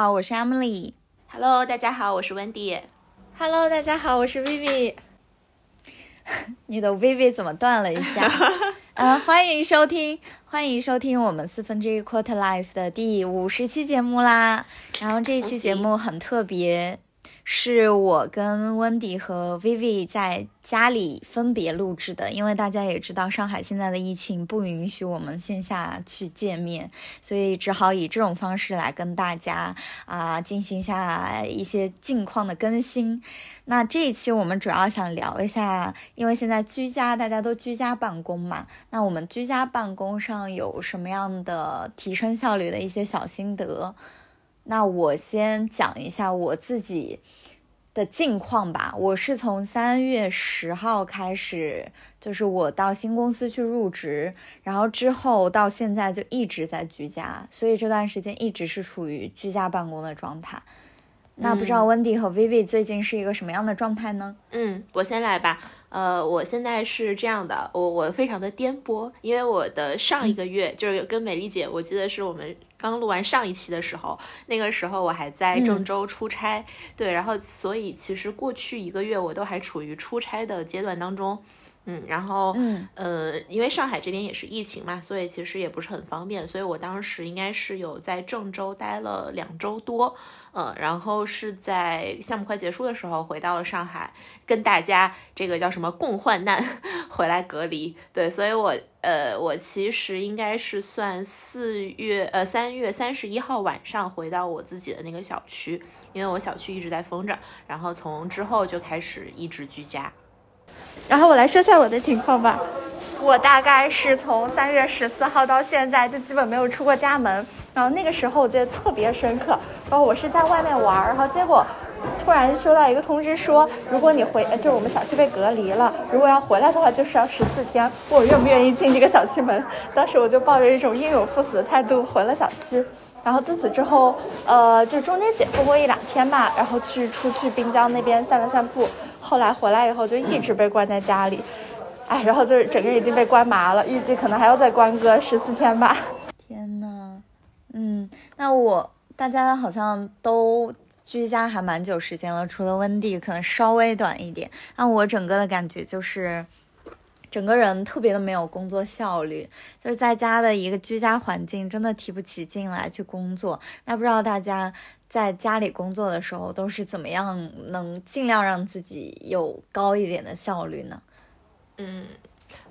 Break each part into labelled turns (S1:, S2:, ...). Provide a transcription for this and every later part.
S1: 好，我是 Emily。
S2: Hello，大家好，我是 Wendy。
S3: Hello，大家好，我是 Vivi。
S1: 你的 Vivi 怎么断了一下？啊，欢迎收听，欢迎收听我们四分之一 Quarter Life 的第五十期节目啦。然后这一期节目很特别。是我跟温迪和 Vivi 在家里分别录制的，因为大家也知道上海现在的疫情不允许我们线下去见面，所以只好以这种方式来跟大家啊进行一下一些近况的更新。那这一期我们主要想聊一下，因为现在居家大家都居家办公嘛，那我们居家办公上有什么样的提升效率的一些小心得？那我先讲一下我自己的近况吧。我是从三月十号开始，就是我到新公司去入职，然后之后到现在就一直在居家，所以这段时间一直是处于居家办公的状态。那不知道温迪和 Vivi 最近是一个什么样的状态呢？
S2: 嗯，我先来吧。呃，我现在是这样的，我我非常的颠簸，因为我的上一个月就是跟美丽姐，我记得是我们刚录完上一期的时候，那个时候我还在郑州出差，对，然后所以其实过去一个月我都还处于出差的阶段当中。嗯，然后，
S1: 嗯，
S2: 呃，因为上海这边也是疫情嘛，所以其实也不是很方便，所以我当时应该是有在郑州待了两周多，嗯，然后是在项目快结束的时候回到了上海，跟大家这个叫什么共患难，回来隔离，对，所以我，呃，我其实应该是算四月，呃，三月三十一号晚上回到我自己的那个小区，因为我小区一直在封着，然后从之后就开始一直居家。
S3: 然后我来说下我的情况吧，我大概是从三月十四号到现在就基本没有出过家门。然后那个时候我记得特别深刻，然后我是在外面玩，然后结果突然收到一个通知说，如果你回，就是我们小区被隔离了，如果要回来的话，就是要十四天。我愿不愿意进这个小区门？当时我就抱着一种英勇赴死的态度回了小区。然后自此之后，呃，就中间解封过一两天吧，然后去出去滨江那边散了散步。后来回来以后就一直被关在家里，哎，然后就是整个人已经被关麻了，预计可能还要再关个十四天吧。
S1: 天呐，嗯，那我大家好像都居家还蛮久时间了，除了温蒂可能稍微短一点。那我整个的感觉就是，整个人特别的没有工作效率，就是在家的一个居家环境真的提不起劲来去工作。那不知道大家。在家里工作的时候，都是怎么样能尽量让自己有高一点的效率呢？
S2: 嗯，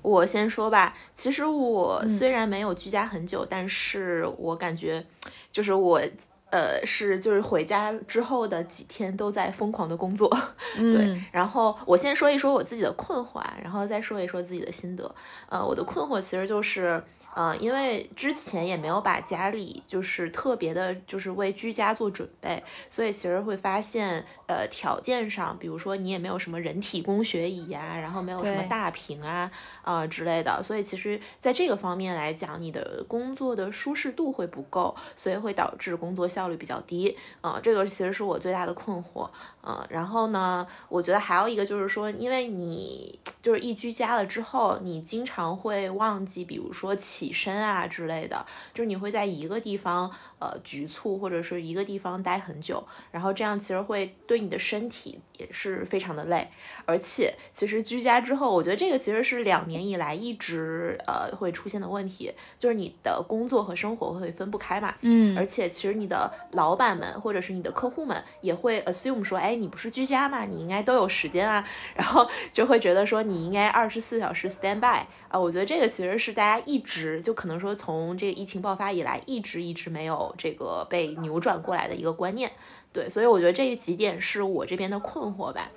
S2: 我先说吧。其实我虽然没有居家很久，但是我感觉就是我呃是就是回家之后的几天都在疯狂的工作。对，然后我先说一说我自己的困惑，然后再说一说自己的心得。呃，我的困惑其实就是。嗯，因为之前也没有把家里就是特别的，就是为居家做准备，所以其实会发现，呃，条件上，比如说你也没有什么人体工学椅呀，然后没有什么大屏啊，啊之类的，所以其实在这个方面来讲，你的工作的舒适度会不够，所以会导致工作效率比较低。嗯，这个其实是我最大的困惑。嗯，然后呢，我觉得还有一个就是说，因为你就是一居家了之后，你经常会忘记，比如说起身啊之类的，就是你会在一个地方呃局促，或者是一个地方待很久，然后这样其实会对你的身体也是非常的累。而且其实居家之后，我觉得这个其实是两年以来一直呃会出现的问题，就是你的工作和生活会分不开嘛。
S1: 嗯，
S2: 而且其实你的老板们或者是你的客户们也会 assume 说，哎。你不是居家嘛？你应该都有时间啊，然后就会觉得说你应该二十四小时 stand by 啊。我觉得这个其实是大家一直就可能说从这个疫情爆发以来一直一直没有这个被扭转过来的一个观念。对，所以我觉得这几点是我这边的困惑吧。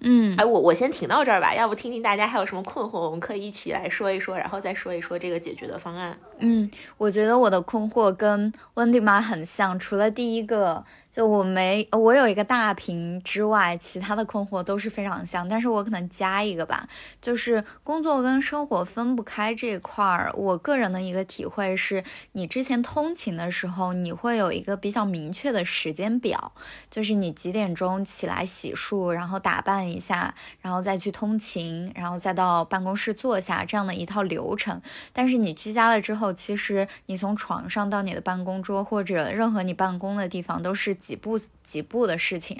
S1: 嗯，
S2: 哎，我我先停到这儿吧，要不听听大家还有什么困惑，我们可以一起来说一说，然后再说一说这个解决的方案。
S1: 嗯，我觉得我的困惑跟温迪妈很像，除了第一个。就我没，我有一个大屏之外，其他的困惑都是非常像，但是我可能加一个吧，就是工作跟生活分不开这块儿。我个人的一个体会是，你之前通勤的时候，你会有一个比较明确的时间表，就是你几点钟起来洗漱，然后打扮一下，然后再去通勤，然后再到办公室坐下这样的一套流程。但是你居家了之后，其实你从床上到你的办公桌或者任何你办公的地方都是。几步几步的事情，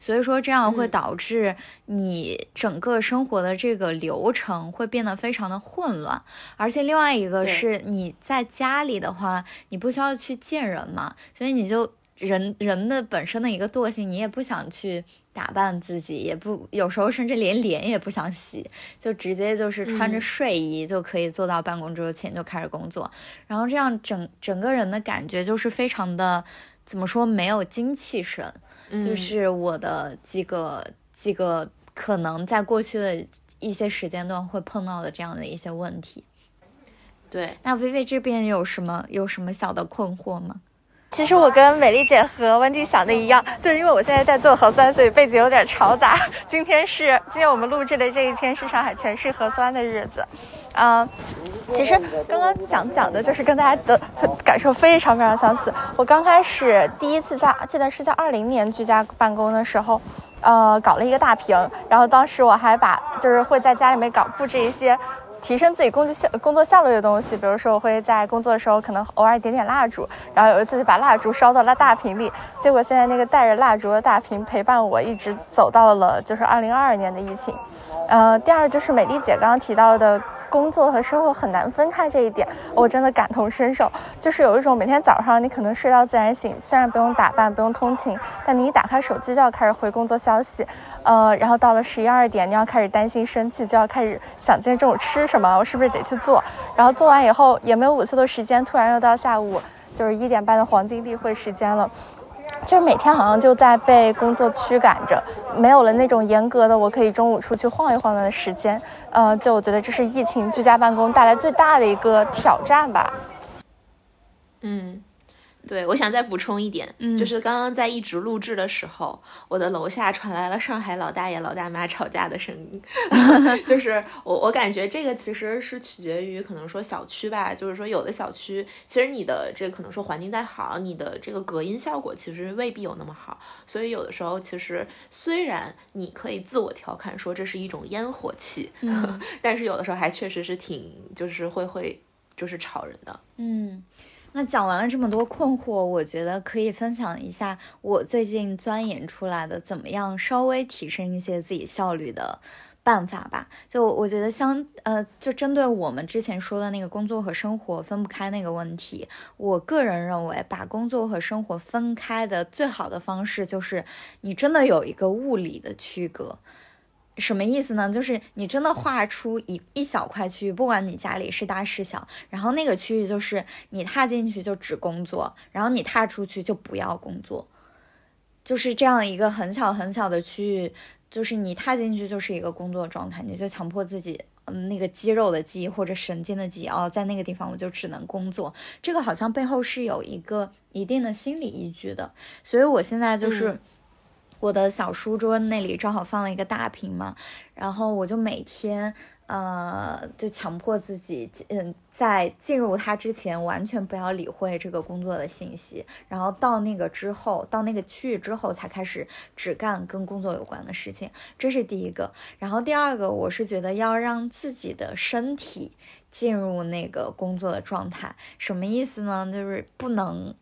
S1: 所以说这样会导致你整个生活的这个流程会变得非常的混乱。而且另外一个是你在家里的话，你不需要去见人嘛，所以你就人人的本身的一个惰性，你也不想去打扮自己，也不有时候甚至连脸也不想洗，就直接就是穿着睡衣就可以坐到办公桌前就开始工作，然后这样整整个人的感觉就是非常的。怎么说没有精气神，就是我的几个几个可能在过去的一些时间段会碰到的这样的一些问题。
S2: 对，
S1: 那薇薇这边有什么有什么小的困惑吗？
S3: 其实我跟美丽姐和温蒂想的一样，就是因为我现在在做核酸，所以背景有点嘈杂。今天是今天我们录制的这一天是上海全市核酸的日子，嗯，其实刚刚想讲的就是跟大家的感受非常非常相似。我刚开始第一次在记得是在二零年居家办公的时候，呃，搞了一个大屏，然后当时我还把就是会在家里面搞布置一些。提升自己工作效工作效率的东西，比如说我会在工作的时候可能偶尔点点蜡烛，然后有一次就把蜡烛烧到了大屏里，结果现在那个带着蜡烛的大屏陪伴我一直走到了就是二零二二年的疫情。呃，第二就是美丽姐刚刚提到的。工作和生活很难分开这一点，我真的感同身受。就是有一种每天早上你可能睡到自然醒，虽然不用打扮、不用通勤，但你一打开手机就要开始回工作消息。呃，然后到了十一二点，你要开始担心生气，就要开始想今天中午吃什么，我是不是得去做？然后做完以后也没有午休的时间，突然又到下午就是一点半的黄金例会时间了。就是每天好像就在被工作驱赶着，没有了那种严格的我可以中午出去晃一晃的时间。呃，就我觉得这是疫情居家办公带来最大的一个挑战吧。
S2: 嗯。对，我想再补充一点，就是刚刚在一直录制的时候，我的楼下传来了上海老大爷老大妈吵架的声音，就是 我我感觉这个其实是取决于可能说小区吧，就是说有的小区其实你的这可能说环境再好，你的这个隔音效果其实未必有那么好，所以有的时候其实虽然你可以自我调侃说这是一种烟火气，但是有的时候还确实是挺就是会会就是吵人的，
S1: 嗯。那讲完了这么多困惑，我觉得可以分享一下我最近钻研出来的怎么样稍微提升一些自己效率的办法吧。就我觉得，相呃，就针对我们之前说的那个工作和生活分不开那个问题，我个人认为，把工作和生活分开的最好的方式就是你真的有一个物理的区隔。什么意思呢？就是你真的画出一一小块区域，不管你家里是大是小，然后那个区域就是你踏进去就只工作，然后你踏出去就不要工作，就是这样一个很小很小的区域，就是你踏进去就是一个工作状态，你就强迫自己，嗯，那个肌肉的记忆或者神经的记忆，哦，在那个地方我就只能工作，这个好像背后是有一个一定的心理依据的，所以我现在就是。我的小书桌那里正好放了一个大屏嘛，然后我就每天，呃，就强迫自己，嗯，在进入它之前完全不要理会这个工作的信息，然后到那个之后，到那个区域之后才开始只干跟工作有关的事情，这是第一个。然后第二个，我是觉得要让自己的身体进入那个工作的状态，什么意思呢？就是不能。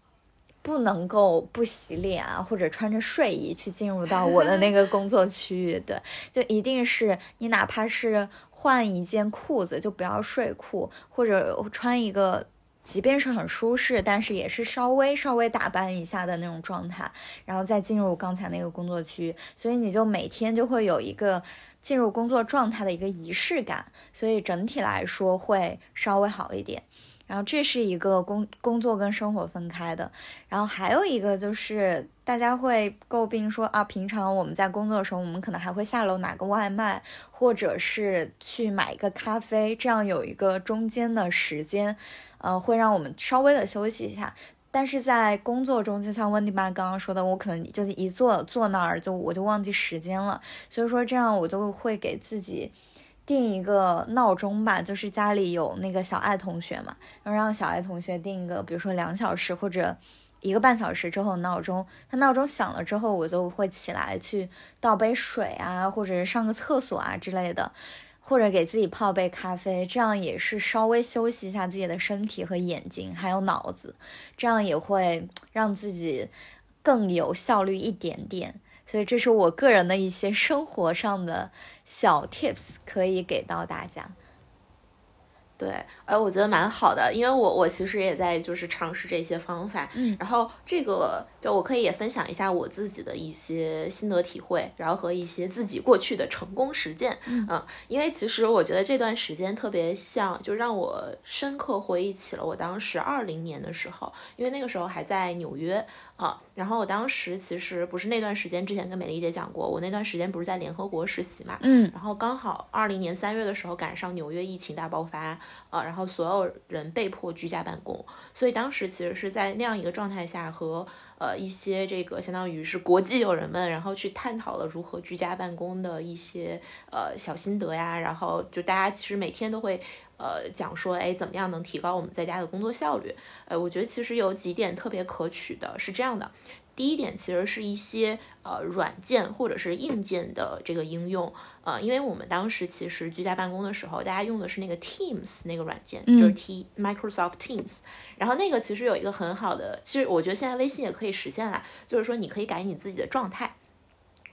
S1: 不能够不洗脸啊，或者穿着睡衣去进入到我的那个工作区域，对，就一定是你哪怕是换一件裤子，就不要睡裤，或者穿一个，即便是很舒适，但是也是稍微稍微打扮一下的那种状态，然后再进入刚才那个工作区，所以你就每天就会有一个进入工作状态的一个仪式感，所以整体来说会稍微好一点。然后这是一个工工作跟生活分开的，然后还有一个就是大家会诟病说啊，平常我们在工作的时候，我们可能还会下楼拿个外卖，或者是去买一个咖啡，这样有一个中间的时间，呃，会让我们稍微的休息一下。但是在工作中，就像温迪妈刚刚说的，我可能就是一坐坐那儿就我就忘记时间了，所以说这样我就会给自己定一个闹钟吧，就是家里有那个小爱同学嘛，然后让小爱同学定一个，比如说两小时或者一个半小时之后的闹钟，他闹钟响了之后，我就会起来去倒杯水啊，或者是上个厕所啊之类的。或者给自己泡杯咖啡，这样也是稍微休息一下自己的身体和眼睛，还有脑子，这样也会让自己更有效率一点点。所以这是我个人的一些生活上的小 tips，可以给到大家。
S2: 对，哎，我觉得蛮好的，因为我我其实也在就是尝试这些方法，
S1: 嗯，
S2: 然后这个就我可以也分享一下我自己的一些心得体会，然后和一些自己过去的成功实践，嗯，因为其实我觉得这段时间特别像，就让我深刻回忆起了我当时二零年的时候，因为那个时候还在纽约。啊，然后我当时其实不是那段时间，之前跟美丽姐讲过，我那段时间不是在联合国实习嘛，
S1: 嗯，
S2: 然后刚好二零年三月的时候赶上纽约疫情大爆发，啊，然后所有人被迫居家办公，所以当时其实是在那样一个状态下和。呃，一些这个相当于是国际友人们，然后去探讨了如何居家办公的一些呃小心得呀，然后就大家其实每天都会呃讲说，哎，怎么样能提高我们在家的工作效率？呃，我觉得其实有几点特别可取的，是这样的。第一点其实是一些呃软件或者是硬件的这个应用，呃，因为我们当时其实居家办公的时候，大家用的是那个 Teams 那个软件，就是 T Microsoft Teams，然后那个其实有一个很好的，其实我觉得现在微信也可以实现了，就是说你可以改你自己的状态，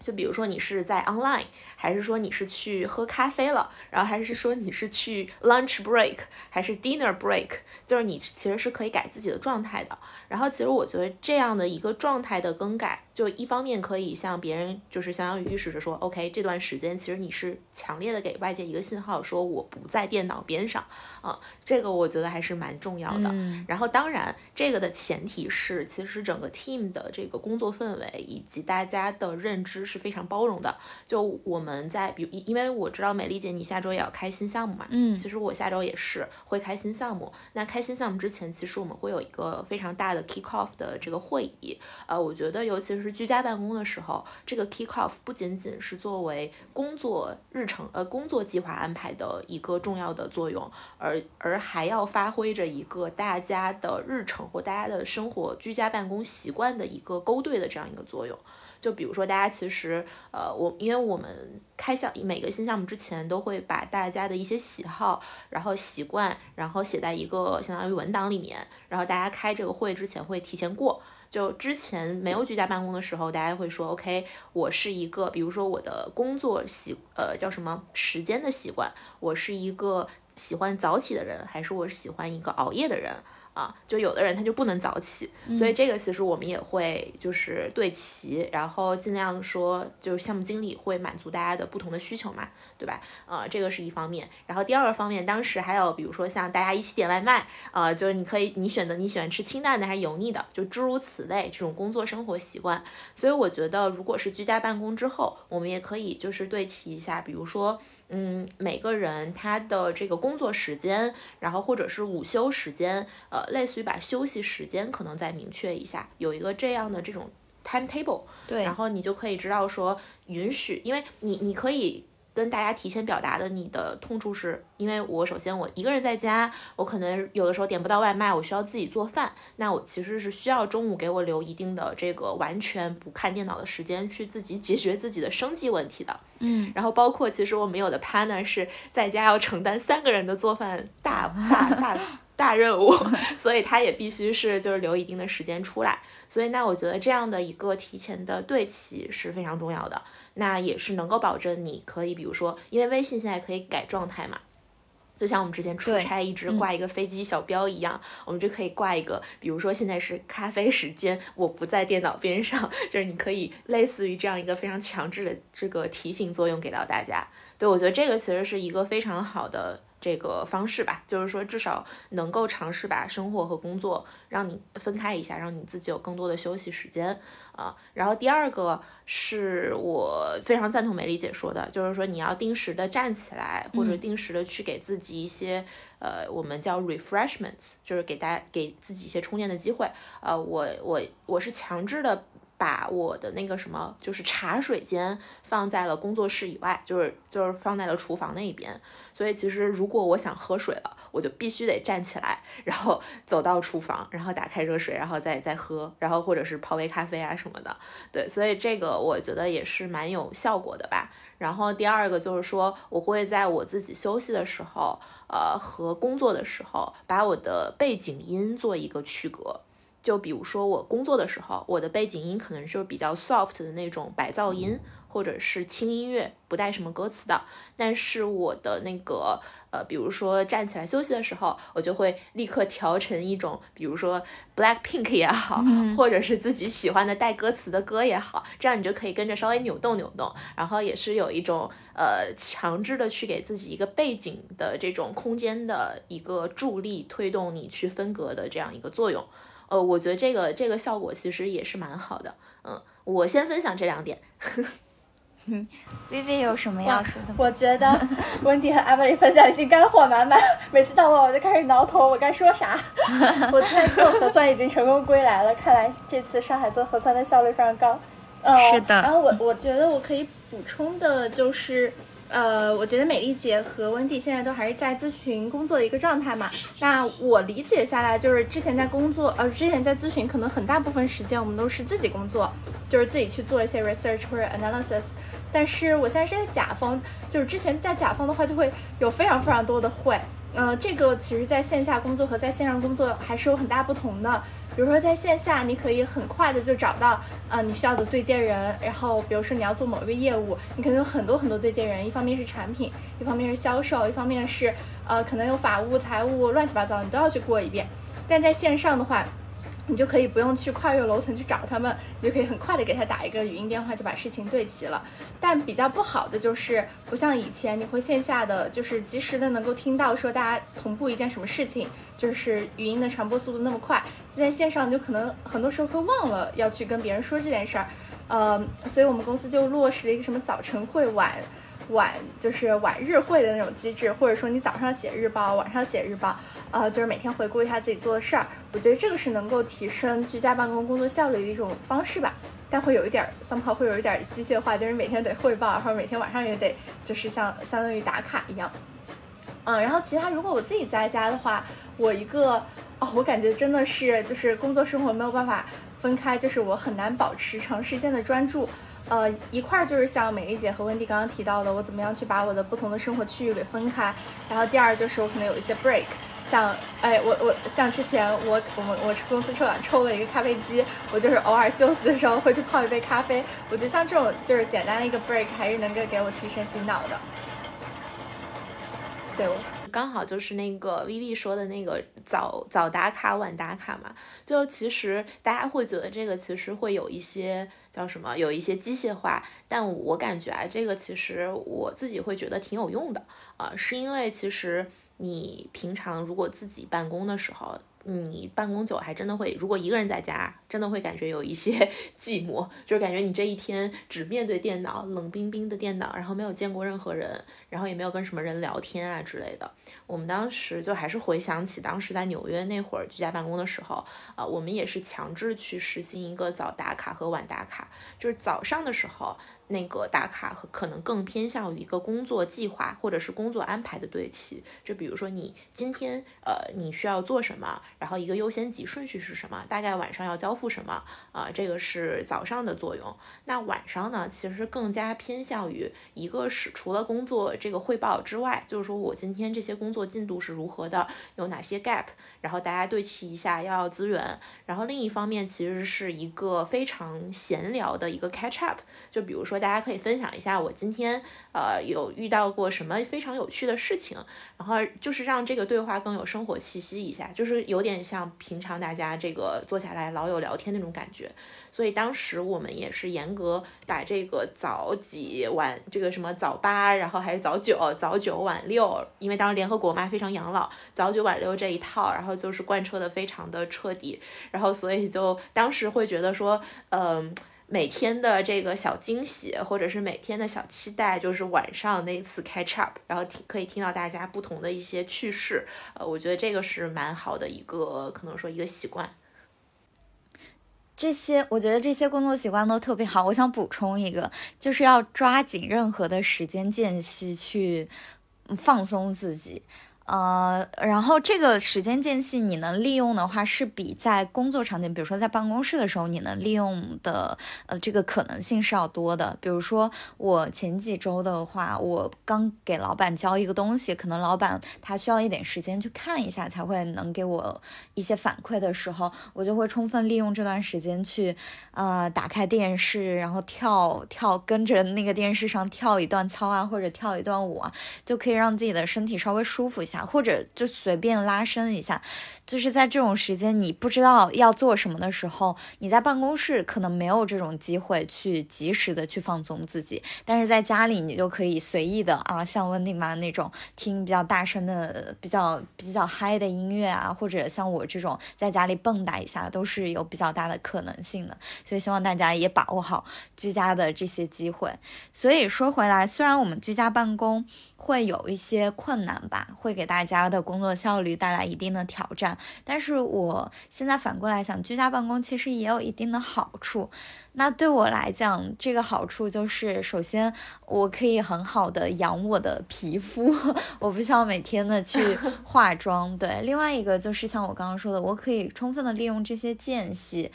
S2: 就比如说你是在 online，还是说你是去喝咖啡了，然后还是说你是去 lunch break，还是 dinner break，就是你其实是可以改自己的状态的。然后其实我觉得这样的一个状态的更改，就一方面可以向别人就是相当于预示着说，OK，这段时间其实你是强烈的给外界一个信号，说我不在电脑边上啊，这个我觉得还是蛮重要的。然后当然这个的前提是，其实整个 team 的这个工作氛围以及大家的认知是非常包容的。就我们在比如，因为我知道美丽姐你下周也要开新项目嘛，
S1: 嗯，
S2: 其实我下周也是会开新项目。那开新项目之前，其实我们会有一个非常大的。Kick off 的这个会议，呃，我觉得尤其是居家办公的时候，这个 kick off 不仅仅是作为工作日程呃工作计划安排的一个重要的作用，而而还要发挥着一个大家的日程或大家的生活居家办公习惯的一个勾兑的这样一个作用。就比如说，大家其实，呃，我因为我们开项每个新项目之前都会把大家的一些喜好，然后习惯，然后写在一个相当于文档里面，然后大家开这个会之前会提前过。就之前没有居家办公的时候，大家会说，OK，我是一个，比如说我的工作习，呃，叫什么时间的习惯，我是一个喜欢早起的人，还是我喜欢一个熬夜的人？啊，就有的人他就不能早起，所以这个其实我们也会就是对齐，然后尽量说，就是项目经理会满足大家的不同的需求嘛，对吧？呃，这个是一方面。然后第二个方面，当时还有比如说像大家一起点外卖，呃，就是你可以你选择你喜欢吃清淡的还是油腻的，就诸如此类这种工作生活习惯。所以我觉得，如果是居家办公之后，我们也可以就是对齐一下，比如说。嗯，每个人他的这个工作时间，然后或者是午休时间，呃，类似于把休息时间可能再明确一下，有一个这样的这种 timetable，
S1: 对，
S2: 然后你就可以知道说允许，因为你你可以。跟大家提前表达的你的痛处是，因为我首先我一个人在家，我可能有的时候点不到外卖，我需要自己做饭，那我其实是需要中午给我留一定的这个完全不看电脑的时间，去自己解决自己的生计问题的。
S1: 嗯，
S2: 然后包括其实我们有的 partner 是在家要承担三个人的做饭大大大大任务，所以他也必须是就是留一定的时间出来。所以那我觉得这样的一个提前的对齐是非常重要的。那也是能够保证你可以，比如说，因为微信现在可以改状态嘛，就像我们之前出差一直挂一个飞机小标一样，我们就可以挂一个，比如说现在是咖啡时间，我不在电脑边上，就是你可以类似于这样一个非常强制的这个提醒作用给到大家。对我觉得这个其实是一个非常好的这个方式吧，就是说至少能够尝试把生活和工作让你分开一下，让你自己有更多的休息时间啊。然后第二个是我非常赞同美丽姐说的，就是说你要定时的站起来，或者定时的去给自己一些呃我们叫 refreshments，就是给大家给自己一些充电的机会。呃，我我我是强制的。把我的那个什么，就是茶水间放在了工作室以外，就是就是放在了厨房那一边。所以其实如果我想喝水了，我就必须得站起来，然后 走到厨房，然后打开热水，然后再再喝，然后或者是泡杯咖啡啊什么的。对，所以这个我觉得也是蛮有效果的吧。然后第二个就是说，我会在我自己休息的时候，呃，和工作的时候，把我的背景音做一个区隔。就比如说我工作的时候，我的背景音可能就是比较 soft 的那种白噪音，或者是轻音乐，不带什么歌词的。但是我的那个呃，比如说站起来休息的时候，我就会立刻调成一种，比如说 Black Pink 也好，或者是自己喜欢的带歌词的歌也好，这样你就可以跟着稍微扭动扭动，然后也是有一种呃强制的去给自己一个背景的这种空间的一个助力，推动你去分隔的这样一个作用。呃，我觉得这个这个效果其实也是蛮好的。嗯，我先分享这两点。
S1: 嗯，薇薇有什么要说的？
S3: 我觉得温迪和艾 y 分享已经干货满满，每次到我我就开始挠头，我该说啥？我今天做核酸已经成功归来了，看来这次上海做核酸的效率非常高。
S1: 嗯，是的。
S3: 然后我我觉得我可以补充的就是。呃，我觉得美丽姐和温蒂现在都还是在咨询工作的一个状态嘛。那我理解下来，就是之前在工作，呃，之前在咨询，可能很大部分时间我们都是自己工作，就是自己去做一些 research 或者 analysis。但是我现在是在甲方，就是之前在甲方的话，就会有非常非常多的会。嗯，这个其实在线下工作和在线上工作还是有很大不同的。比如说在线下，你可以很快的就找到呃你需要的对接人，然后比如说你要做某一个业务，你可能有很多很多对接人，一方面是产品，一方面是销售，一方面是呃可能有法务、财务，乱七八糟，你都要去过一遍。但在线上的话，你就可以不用去跨越楼层去找他们，你就可以很快的给他打一个语音电话就把事情对齐了。但比较不好的就是不像以前你会线下的就是及时的能够听到说大家同步一件什么事情，就是语音的传播速度那么快，在线上你就可能很多时候会忘了要去跟别人说这件事儿。呃，所以我们公司就落实了一个什么早晨会晚。晚就是晚日会的那种机制，或者说你早上写日报，晚上写日报，呃，就是每天回顾一下自己做的事儿。我觉得这个是能够提升居家办公工作效率的一种方式吧，但会有一点，somehow 会有一点儿机械化，就是每天得汇报，然后每天晚上也得就是像相当于打卡一样。嗯，然后其他如果我自己在家的话，我一个哦，我感觉真的是就是工作生活没有办法分开，就是我很难保持长时间的专注。呃，一块儿就是像美丽姐和温迪刚刚提到的，我怎么样去把我的不同的生活区域给分开。然后第二就是我可能有一些 break，像哎，我我像之前我我们我公司抽奖抽了一个咖啡机，我就是偶尔休息的时候会去泡一杯咖啡。我觉得像这种就是简单的一个 break，还是能够给我提神醒脑的。对。
S2: 刚好就是那个 Vivi 说的那个早早打卡晚打卡嘛，就其实大家会觉得这个其实会有一些叫什么，有一些机械化，但我感觉啊，这个其实我自己会觉得挺有用的。啊，是因为其实你平常如果自己办公的时候。你办公久还真的会，如果一个人在家，真的会感觉有一些 寂寞，就是感觉你这一天只面对电脑，冷冰冰的电脑，然后没有见过任何人，然后也没有跟什么人聊天啊之类的。我们当时就还是回想起当时在纽约那会儿居家办公的时候，啊，我们也是强制去实行一个早打卡和晚打卡，就是早上的时候。那个打卡和可能更偏向于一个工作计划或者是工作安排的对齐，就比如说你今天呃你需要做什么，然后一个优先级顺序是什么，大概晚上要交付什么啊，这个是早上的作用。那晚上呢，其实更加偏向于一个是除了工作这个汇报之外，就是说我今天这些工作进度是如何的，有哪些 gap，然后大家对齐一下要要资源。然后另一方面其实是一个非常闲聊的一个 catch up，就比如说。大家可以分享一下我今天呃有遇到过什么非常有趣的事情，然后就是让这个对话更有生活气息一下，就是有点像平常大家这个坐下来老友聊天那种感觉。所以当时我们也是严格把这个早几晚这个什么早八，然后还是早九，早九晚六，因为当时联合国嘛非常养老，早九晚六这一套，然后就是贯彻的非常的彻底，然后所以就当时会觉得说，嗯，每天的这个小惊喜或者是每天的小期待，就是晚上那一次 catch up，然后听可以听到大家不同的一些趣事，呃，我觉得这个是蛮好的一个可能说一个习惯。
S1: 这些我觉得这些工作习惯都特别好。我想补充一个，就是要抓紧任何的时间间隙去放松自己。呃，然后这个时间间隙你能利用的话，是比在工作场景，比如说在办公室的时候，你能利用的呃这个可能性是要多的。比如说我前几周的话，我刚给老板交一个东西，可能老板他需要一点时间去看一下，才会能给我一些反馈的时候，我就会充分利用这段时间去呃打开电视，然后跳跳跟着那个电视上跳一段操啊，或者跳一段舞啊，就可以让自己的身体稍微舒服一下。或者就随便拉伸一下，就是在这种时间你不知道要做什么的时候，你在办公室可能没有这种机会去及时的去放松自己，但是在家里你就可以随意的啊，像温蒂玛那种听比较大声的、比较比较嗨的音乐啊，或者像我这种在家里蹦跶一下，都是有比较大的可能性的。所以希望大家也把握好居家的这些机会。所以说回来，虽然我们居家办公会有一些困难吧，会给大家的工作效率带来一定的挑战，但是我现在反过来想，居家办公其实也有一定的好处。那对我来讲，这个好处就是，首先我可以很好的养我的皮肤，我不需要每天的去 化妆。对，另外一个就是像我刚刚说的，我可以充分的利用这些间隙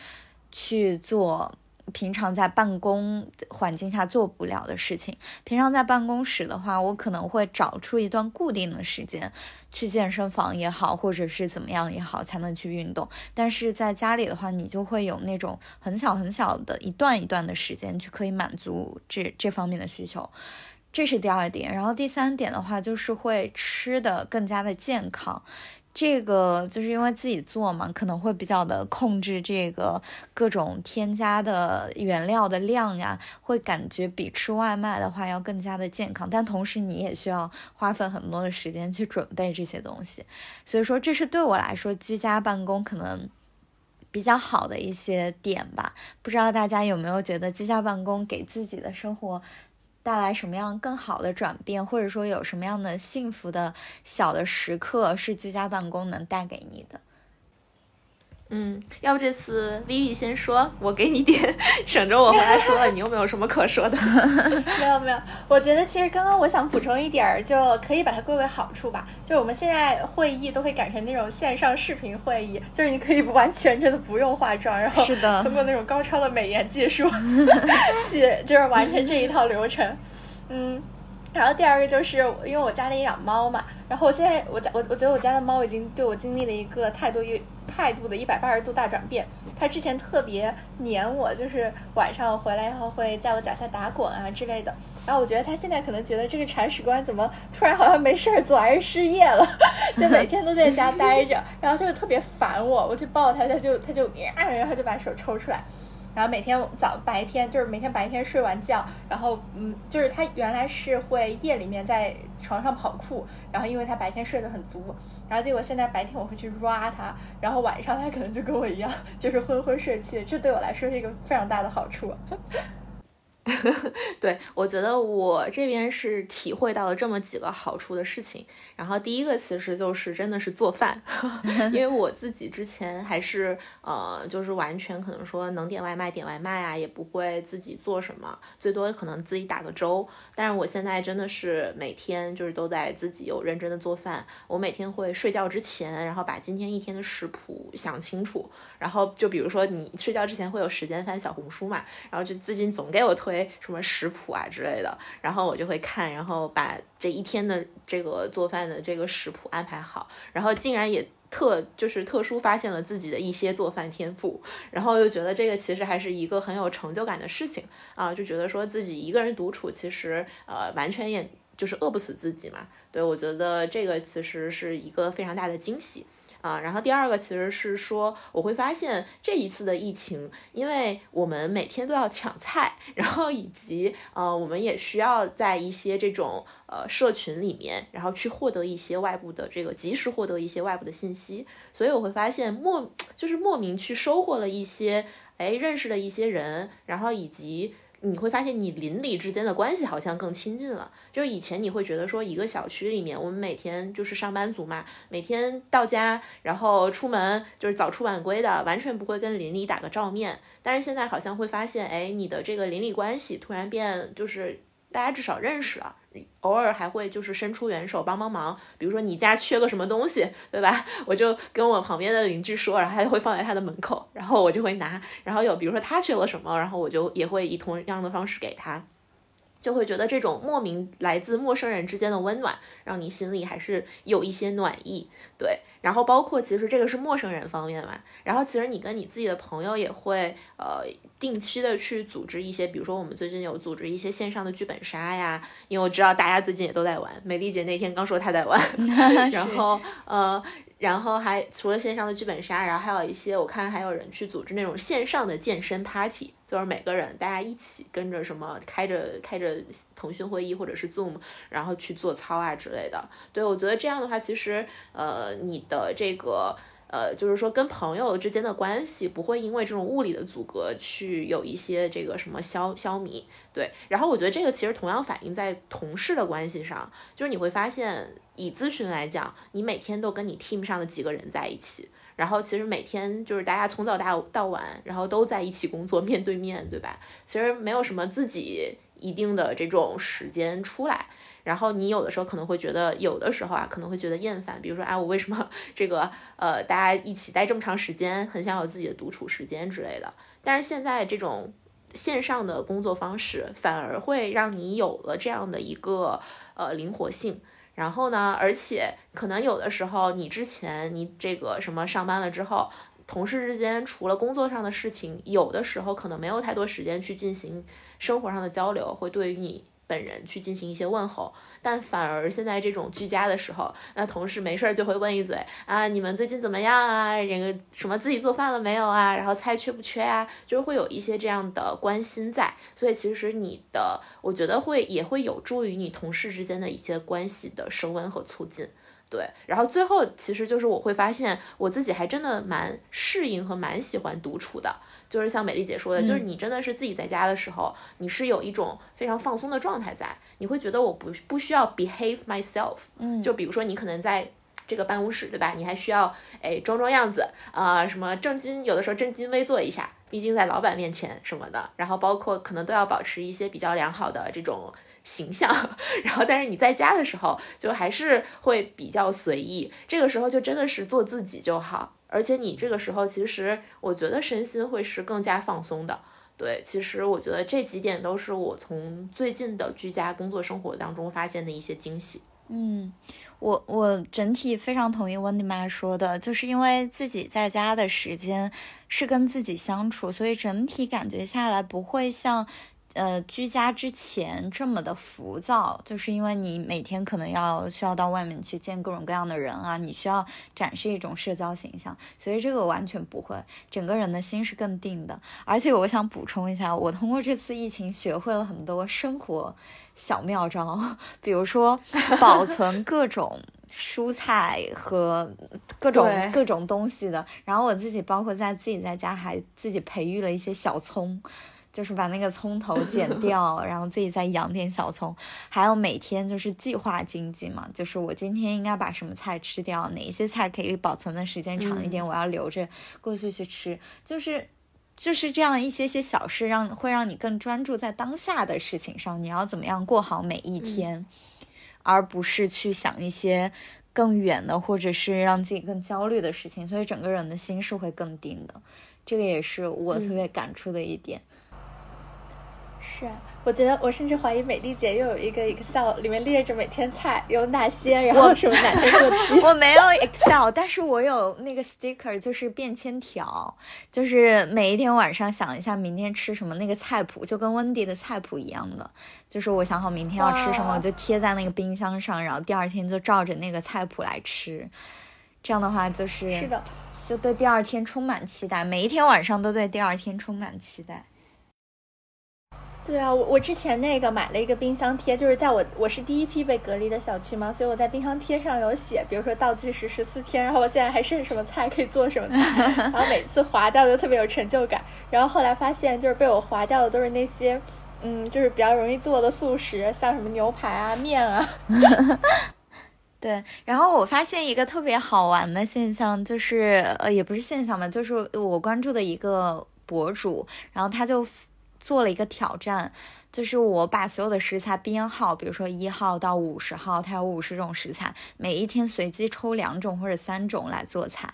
S1: 去做。平常在办公环境下做不了的事情，平常在办公室的话，我可能会找出一段固定的时间去健身房也好，或者是怎么样也好，才能去运动。但是在家里的话，你就会有那种很小很小的一段一段的时间去可以满足这这方面的需求，这是第二点。然后第三点的话，就是会吃的更加的健康。这个就是因为自己做嘛，可能会比较的控制这个各种添加的原料的量呀，会感觉比吃外卖的话要更加的健康。但同时你也需要花费很多的时间去准备这些东西，所以说这是对我来说居家办公可能比较好的一些点吧。不知道大家有没有觉得居家办公给自己的生活？带来什么样更好的转变，或者说有什么样的幸福的小的时刻是居家办公能带给你的？
S2: 嗯，要不这次 Vivi 先说，我给你点，省着我回来说了。你有没有什么可说的？
S3: 没有没有，我觉得其实刚刚我想补充一点儿，就可以把它归为好处吧。就我们现在会议都会改成那种线上视频会议，就是你可以完全真的不用化妆，然后
S1: 是的，
S3: 通过那种高超的美颜技术 去就是完成这一套流程。嗯。然后第二个就是因为我家里养猫嘛，然后我现在我家我我觉得我家的猫已经对我经历了一个态度一态度的一百八十度大转变。它之前特别黏我，就是晚上回来以后会在我脚下打滚啊之类的。然后我觉得它现在可能觉得这个铲屎官怎么突然好像没事儿做，还是失业了，就每天都在家待着，然后它就特别烦我，我去抱它，它就它就啊，然后就把手抽出来。然后每天早白天就是每天白天睡完觉，然后嗯，就是他原来是会夜里面在床上跑酷，然后因为他白天睡得很足，然后结果现在白天我会去抓他，然后晚上他可能就跟我一样，就是昏昏睡去，这对我来说是一个非常大的好处。
S2: 对，我觉得我这边是体会到了这么几个好处的事情。然后第一个其实就是真的是做饭，因为我自己之前还是呃，就是完全可能说能点外卖点外卖啊，也不会自己做什么，最多可能自己打个粥。但是我现在真的是每天就是都在自己有认真的做饭。我每天会睡觉之前，然后把今天一天的食谱想清楚。然后就比如说你睡觉之前会有时间翻小红书嘛，然后就最近总给我推。推什么食谱啊之类的，然后我就会看，然后把这一天的这个做饭的这个食谱安排好，然后竟然也。特就是特殊发现了自己的一些做饭天赋，然后又觉得这个其实还是一个很有成就感的事情啊，就觉得说自己一个人独处，其实呃完全也就是饿不死自己嘛。对我觉得这个其实是一个非常大的惊喜。啊，然后第二个其实是说，我会发现这一次的疫情，因为我们每天都要抢菜，然后以及呃，我们也需要在一些这种呃社群里面，然后去获得一些外部的这个及时获得一些外部的信息，所以我会发现莫就是莫名去收获了一些，哎，认识了一些人，然后以及。你会发现，你邻里之间的关系好像更亲近了。就以前你会觉得说，一个小区里面，我们每天就是上班族嘛，每天到家，然后出门就是早出晚归的，完全不会跟邻里打个照面。但是现在好像会发现，哎，你的这个邻里关系突然变，就是大家至少认识了。偶尔还会就是伸出援手帮帮忙，比如说你家缺个什么东西，对吧？我就跟我旁边的邻居说，然后他就会放在他的门口，然后我就会拿。然后有比如说他缺了什么，然后我就也会以同样的方式给他。就会觉得这种莫名来自陌生人之间的温暖，让你心里还是有一些暖意，对。然后包括其实这个是陌生人方面嘛，然后其实你跟你自己的朋友也会呃定期的去组织一些，比如说我们最近有组织一些线上的剧本杀呀，因为我知道大家最近也都在玩，美丽姐那天刚说她在玩 然后呃。然后还除了线上的剧本杀，然后还有一些我看还有人去组织那种线上的健身 party，就是每个人大家一起跟着什么开着开着腾讯会议或者是 Zoom，然后去做操啊之类的。对我觉得这样的话，其实呃你的这个。呃，就是说跟朋友之间的关系不会因为这种物理的阻隔去有一些这个什么消消弭，对。然后我觉得这个其实同样反映在同事的关系上，就是你会发现，以咨询来讲，你每天都跟你 team 上的几个人在一起，然后其实每天就是大家从早到到晚，然后都在一起工作，面对面对吧？其实没有什么自己一定的这种时间出来。然后你有的时候可能会觉得，有的时候啊可能会觉得厌烦，比如说啊我为什么 这个呃大家一起待这么长时间，很想有自己的独处时间之类的。但是现在这种线上的工作方式反而会让你有了这样的一个呃灵活性。然后呢，而且可能有的时候你之前你这个什么上班了之后，同事之间除了工作上的事情，有的时候可能没有太多时间去进行生活上的交流，会对于你。本人去进行一些问候，但反而现在这种居家的时候，那同事没事儿就会问一嘴啊，你们最近怎么样啊？这个什么自己做饭了没有啊？然后菜缺不缺啊？就是会有一些这样的关心在，所以其实你的，我觉得会也会有助于你同事之间的一些关系的升温和促进。对，然后最后其实就是我会发现我自己还真的蛮适应和蛮喜欢独处的。就是像美丽姐说的，就是你真的是自己在家的时候，你是有一种非常放松的状态在，你会觉得我不不需要 behave myself，
S1: 嗯，
S2: 就比如说你可能在这个办公室，对吧？你还需要哎装装样子啊，什么正襟，有的时候正襟危坐一下，毕竟在老板面前什么的，然后包括可能都要保持一些比较良好的这种形象，然后但是你在家的时候就还是会比较随意，这个时候就真的是做自己就好。而且你这个时候，其实我觉得身心会是更加放松的。对，其实我觉得这几点都是我从最近的居家工作生活当中发现的一些惊喜。
S1: 嗯，我我整体非常同意温迪妈说的，就是因为自己在家的时间是跟自己相处，所以整体感觉下来不会像。呃，居家之前这么的浮躁，就是因为你每天可能要需要到外面去见各种各样的人啊，你需要展示一种社交形象，所以这个完全不会，整个人的心是更定的。而且我想补充一下，我通过这次疫情学会了很多生活小妙招，比如说 保存各种蔬菜和各种各种东西的。然后我自己包括在自己在家还自己培育了一些小葱。就是把那个葱头 剪掉，然后自己再养点小葱，还有每天就是计划经济嘛，就是我今天应该把什么菜吃掉，哪一些菜可以保存的时间长一点，我要留着过去去吃，就是就是这样一些些小事，让会让你更专注在当下的事情上，你要怎么样过好每一天，而不是去想一些更远的或者是让自己更焦虑的事情，所以整个人的心是会更定的，这个也是我特别感触的一点。
S3: 是。我觉得我甚至怀疑美丽姐又有一个 Excel，里面列着每天菜有哪些，然后什么哪天过期。
S1: 我没有 Excel，但是我有那个 sticker，就是便签条，就是每一天晚上想一下明天吃什么，那个菜谱就跟温迪的菜谱一样的，就是我想好明天要吃什么，我就贴在那个冰箱上，然后第二天就照着那个菜谱来吃。这样的话就是
S3: 是的，
S1: 就对第二天充满期待，每一天晚上都对第二天充满期待。
S3: 对啊，我我之前那个买了一个冰箱贴，就是在我我是第一批被隔离的小区嘛，所以我在冰箱贴上有写，比如说倒计时十四天，然后我现在还剩什么菜可以做什么菜，然后每次划掉就特别有成就感。然后后来发现，就是被我划掉的都是那些，嗯，就是比较容易做的素食，像什么牛排啊、面啊。
S1: 对，然后我发现一个特别好玩的现象，就是呃，也不是现象吧，就是我关注的一个博主，然后他就。做了一个挑战，就是我把所有的食材编号，比如说一号到五十号，它有五十种食材，每一天随机抽两种或者三种来做菜，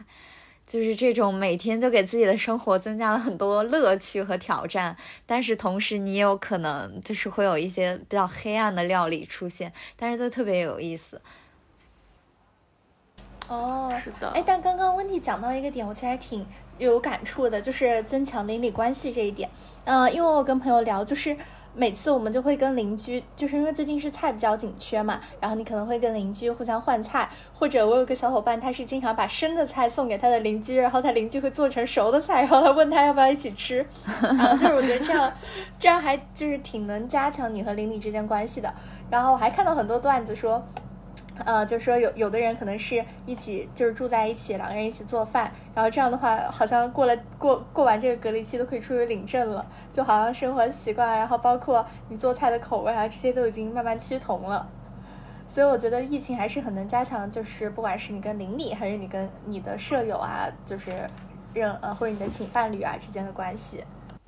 S1: 就是这种每天就给自己的生活增加了很多乐趣和挑战。但是同时你也有可能就是会有一些比较黑暗的料理出现，但是就特别有意思。
S3: 哦，
S2: 是的，
S3: 哎，但刚刚温蒂讲到一个点，我其实还挺。有感触的，就是增强邻里关系这一点。嗯，因为我跟朋友聊，就是每次我们就会跟邻居，就是因为最近是菜比较紧缺嘛，然后你可能会跟邻居互相换菜，或者我有个小伙伴，他是经常把生的菜送给他的邻居，然后他邻居会做成熟的菜，然后他问他要不要一起吃。然后，就是我觉得这样，这样还就是挺能加强你和邻里之间关系的。然后我还看到很多段子说。呃，就是说有有的人可能是一起就是住在一起，两个人一起做饭，然后这样的话，好像过了过过完这个隔离期都可以出去领证了，就好像生活习惯，然后包括你做菜的口味啊，这些都已经慢慢趋同了。所以我觉得疫情还是很能加强，就是不管是你跟邻里，还是你跟你的舍友啊，就是任呃或者你的情伴侣啊之间的关系。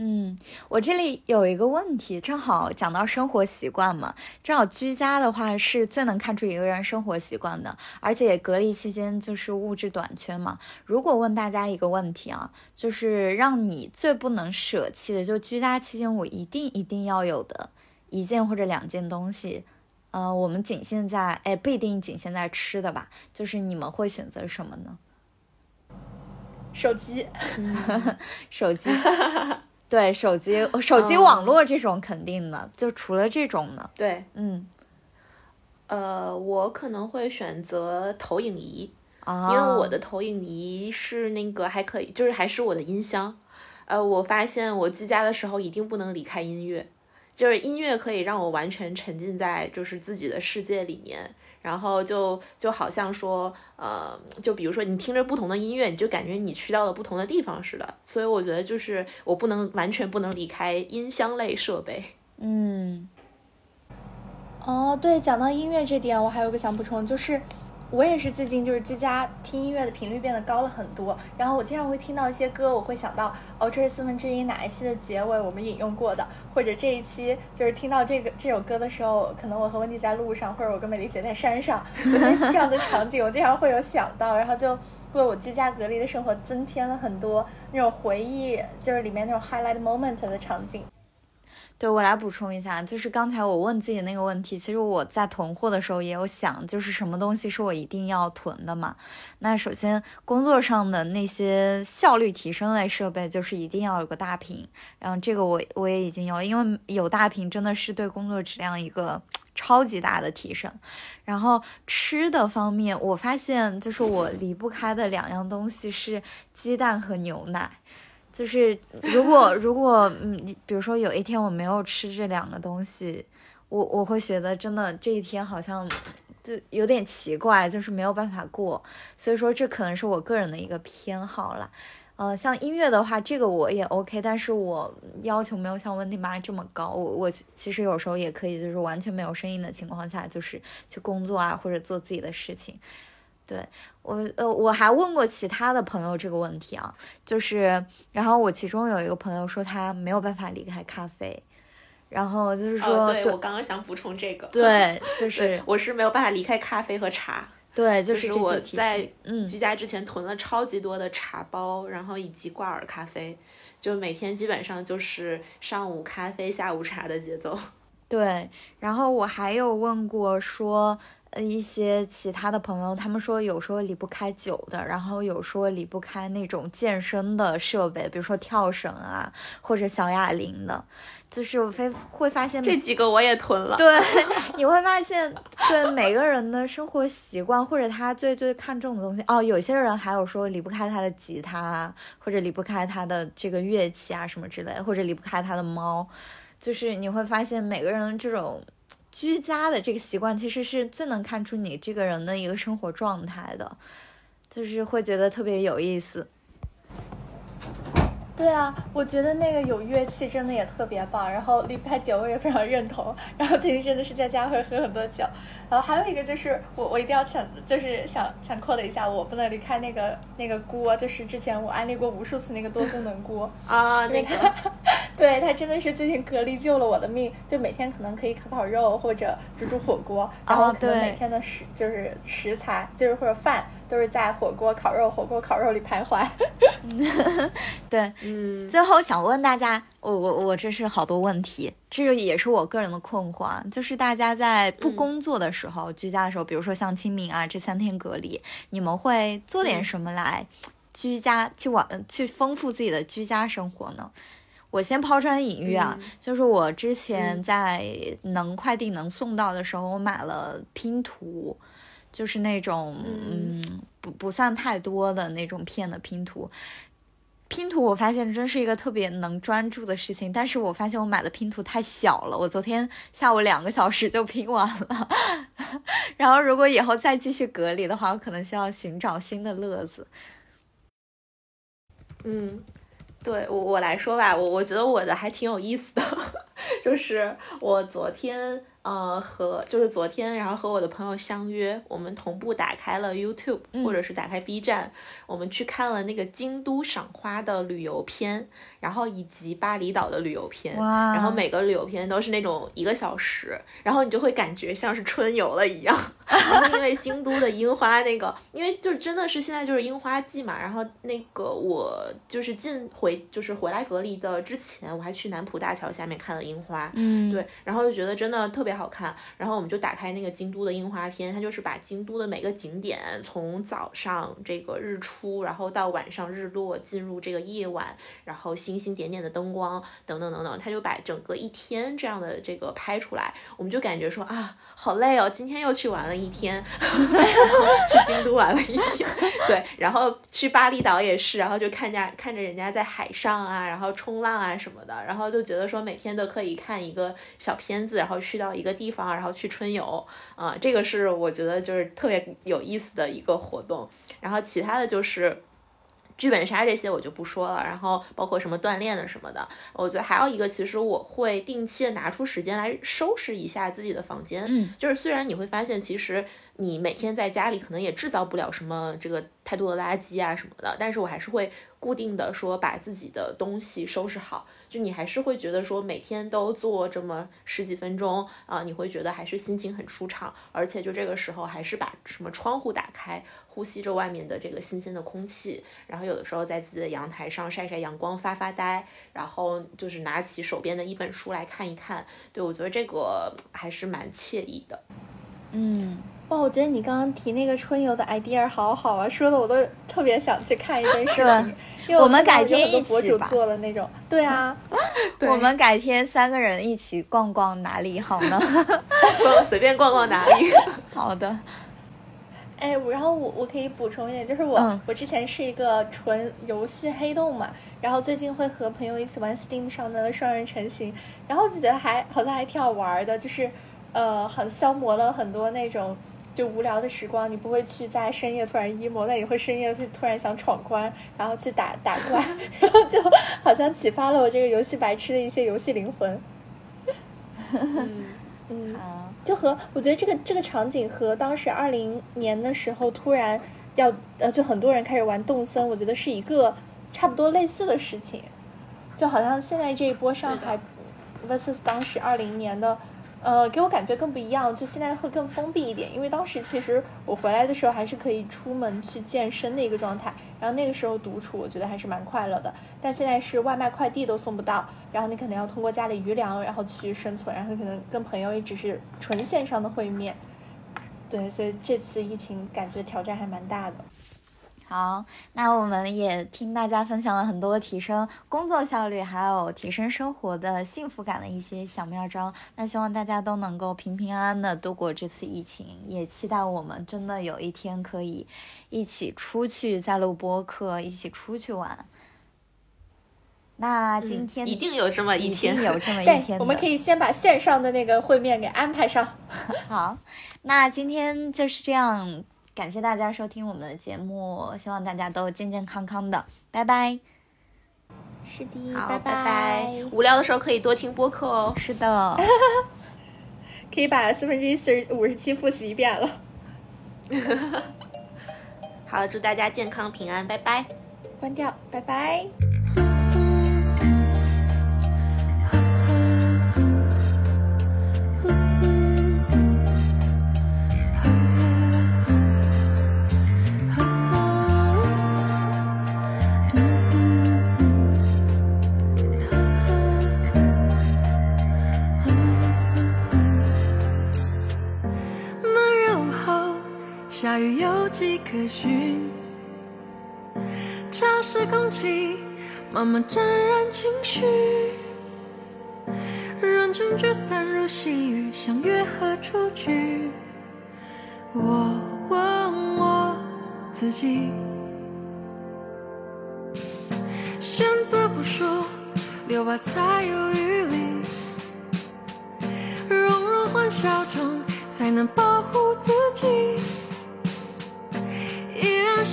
S1: 嗯，我这里有一个问题，正好讲到生活习惯嘛，正好居家的话是最能看出一个人生活习惯的，而且隔离期间就是物质短缺嘛。如果问大家一个问题啊，就是让你最不能舍弃的，就居家期间我一定一定要有的一件或者两件东西，呃，我们仅限在，哎，不一定仅限在吃的吧，就是你们会选择什么呢？
S3: 手机，
S1: 手机。对手机、手机网络这种肯定的，就除了这种呢？
S2: 对，
S1: 嗯，
S2: 呃，我可能会选择投影仪，因为我的投影仪是那个还可以，就是还是我的音箱。呃，我发现我居家的时候一定不能离开音乐，就是音乐可以让我完全沉浸在就是自己的世界里面。然后就就好像说，呃，就比如说你听着不同的音乐，你就感觉你去到了不同的地方似的。所以我觉得就是我不能完全不能离开音箱类设备。
S1: 嗯，
S3: 哦，对，讲到音乐这点，我还有个想补充，就是。我也是最近就是居家听音乐的频率变得高了很多，然后我经常会听到一些歌，我会想到哦，这是四分之一哪一期的结尾我们引用过的，或者这一期就是听到这个 这首歌的时候，可能我和温迪在路上，或者我跟美丽姐在山上，就类似这样的场景，我经常会有想到，然后就为我居家隔离的生活增添了很多那种回忆，就是里面那种 highlight moment 的场景。
S1: 对我来补充一下，就是刚才我问自己那个问题，其实我在囤货的时候也有想，就是什么东西是我一定要囤的嘛？那首先工作上的那些效率提升类设备，就是一定要有个大屏，然后这个我我也已经有了，因为有大屏真的是对工作质量一个 超级大的提升。然后吃的方面，我发现就是我离不开的两样东西是鸡蛋和牛奶。就是如果 如果嗯，比如说有一天我没有吃这两个东西，我我会觉得真的这一天好像就有点奇怪，就是没有办法过。所以说这可能是我个人的一个偏好了。呃，像音乐的话，这个我也 OK，但是我要求没有像温蒂妈这么高。我我其实有时候也可以，就是完全没有声音的情况下，就是去工作啊或者做自己的事情。对我，呃，我还问过其他的朋友这个问题啊，就是，然后我其中有一个朋友说他没有办法离开咖啡，然后就是说，
S2: 对我刚刚想补充这个，
S1: 对，就是
S2: 我是没有办法离开咖啡和茶，
S1: 对，
S2: 就是我在
S1: 嗯
S2: 居家之前囤了超级多的茶包，然后以及挂耳咖啡，就每天基本上就是上午咖啡，下午茶的节奏。
S1: 对，然后我还有问过说。呃，一些其他的朋友，他们说有时候离不开酒的，然后有说离不开那种健身的设备，比如说跳绳啊，或者小哑铃的，就是非会发现
S2: 这几个我也囤了。
S1: 对，你会发现，对每个人的生活习惯或者他最最看重的东西，哦，有些人还有说离不开他的吉他，或者离不开他的这个乐器啊什么之类，或者离不开他的猫，就是你会发现每个人这种。居家的这个习惯，其实是最能看出你这个人的一个生活状态的，就是会觉得特别有意思。
S3: 对啊，我觉得那个有乐器真的也特别棒，然后离不开酒我也非常认同。然后最近真的是在家会喝很多酒，然后还有一个就是我我一定要想就是想想扩的一下，我不能离开那个那个锅，就是之前我安利过无数次那个多功能锅
S2: 啊，那个，
S3: 对它真的是最近隔离救了我的命，就每天可能可以烤烤肉或者煮煮火锅，然后可能每天的食就是食材就是或者饭。都是在火锅、烤肉、火锅、烤肉里徘徊。
S1: 对，嗯。最后想问大家，我我我这是好多问题，这个也是我个人的困惑，就是大家在不工作的时候、居家的时候，比如说像清明啊这三天隔离，你们会做点什么来居家去往去丰富自己的居家生活呢？我先抛砖引玉啊，就是我之前在能快递能送到的时候，我买了拼图。就是那种，嗯，不不算太多的那种片的拼图，拼图我发现真是一个特别能专注的事情。但是我发现我买的拼图太小了，我昨天下午两个小时就拼完了。然后如果以后再继续隔离的话，我可能需要寻找新的乐子。
S2: 嗯，对我我来说吧，我我觉得我的还挺有意思的，就是我昨天。呃，和就是昨天，然后和我的朋友相约，我们同步打开了 YouTube，或者是打开 B 站，我们去看了那个京都赏花的旅游片，然后以及巴厘岛的旅游片，然后每个旅游片都是那种一个小时，然后你就会感觉像是春游了一样。因为京都的樱花那个，因为就真的是现在就是樱花季嘛，然后那个我就是进回就是回来隔离的之前，我还去南浦大桥下面看了樱花，
S1: 嗯，
S2: 对，然后就觉得真的特别。好看，然后我们就打开那个京都的樱花片，它就是把京都的每个景点，从早上这个日出，然后到晚上日落，进入这个夜晚，然后星星点点的灯光等等等等，它就把整个一天这样的这个拍出来，我们就感觉说啊，好累哦，今天又去玩了一天，去京都玩了一天，对，然后去巴厘岛也是，然后就看着看着人家在海上啊，然后冲浪啊什么的，然后就觉得说每天都可以看一个小片子，然后去到一。一个地方，然后去春游，啊，这个是我觉得就是特别有意思的一个活动。然后其他的就是剧本杀这些我就不说了，然后包括什么锻炼的什么的，我觉得还有一个，其实我会定期的拿出时间来收拾一下自己的房间。
S1: 嗯，
S2: 就是虽然你会发现，其实你每天在家里可能也制造不了什么这个太多的垃圾啊什么的，但是我还是会固定的说把自己的东西收拾好。就你还是会觉得说每天都做这么十几分钟啊，你会觉得还是心情很舒畅，而且就这个时候还是把什么窗户打开，呼吸着外面的这个新鲜的空气，然后有的时候在自己的阳台上晒晒阳光发发呆，然后就是拿起手边的一本书来看一看，对我觉得这个还是蛮惬意的。
S1: 嗯。
S3: 哇，我觉得你刚刚提那个春游的 idea 好好啊，说的我都特别想去看一遍视频。因为
S1: 我们改天一
S3: 起吧。做了那种，对啊，
S1: 我们改天三个人一起逛逛哪里好呢？
S2: 逛 随便逛逛哪里。
S1: 好的。
S3: 哎，然后我我可以补充一点，就是我我之前是一个纯游戏黑洞嘛，然后最近会和朋友一起玩 Steam 上的双人成行，然后就觉得还好像还挺好玩的，就是呃，很消磨了很多那种。就无聊的时光，你不会去在深夜突然 emo，那你会深夜去突然想闯关，然后去打打怪，然后就好像启发了我这个游戏白痴的一些游戏灵魂。
S2: 嗯
S3: 嗯，就和我觉得这个这个场景和当时二零年的时候突然要呃，就很多人开始玩动森，我觉得是一个差不多类似的事情。就好像现在这一波上海 vs 当时二零年的。呃，给我感觉更不一样，就现在会更封闭一点。因为当时其实我回来的时候还是可以出门去健身的一个状态，然后那个时候独处，我觉得还是蛮快乐的。但现在是外卖快递都送不到，然后你可能要通过家里余粮，然后去生存，然后可能跟朋友也只是纯线上的会面。对，所以这次疫情感觉挑战还蛮大的。
S1: 好，那我们也听大家分享了很多提升工作效率，还有提升生活的幸福感的一些小妙招。那希望大家都能够平平安安的度过这次疫情，也期待我们真的有一天可以一起出去再录播客，一起出去玩。那今天
S2: 一定有这么一天，一定
S1: 有这么一天。
S3: 我们可以先把线上的那个会面给安排上。
S1: 好，那今天就是这样。感谢大家收听我们的节目，希望大家都健健康康的，拜拜。
S3: 是的，
S2: 拜
S3: 拜。
S2: 无聊的时候可以多听播客哦。
S1: 是的，
S3: 可以把四分之一四十五十七复习一遍了。
S2: 好，祝大家健康平安，拜拜。
S3: 关掉，拜拜。
S4: 下雨有迹可循，潮湿空气慢慢沾染情绪，人群聚散如细雨，相约何处去？我问我自己，选择不说，留白才有余力，融入欢笑中，才能保护自己。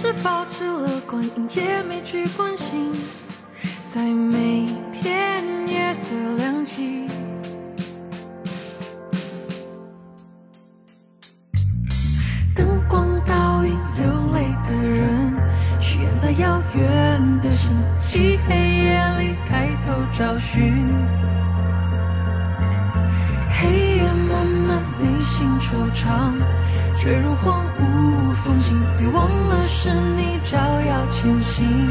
S4: 是保持乐观，迎接每句关心，在每天夜色亮起，灯光倒映流泪的人，许愿在遥远的星际黑夜里抬头找寻。黑夜漫漫，内心惆怅，坠入荒芜风景，别忘了是你照耀前行。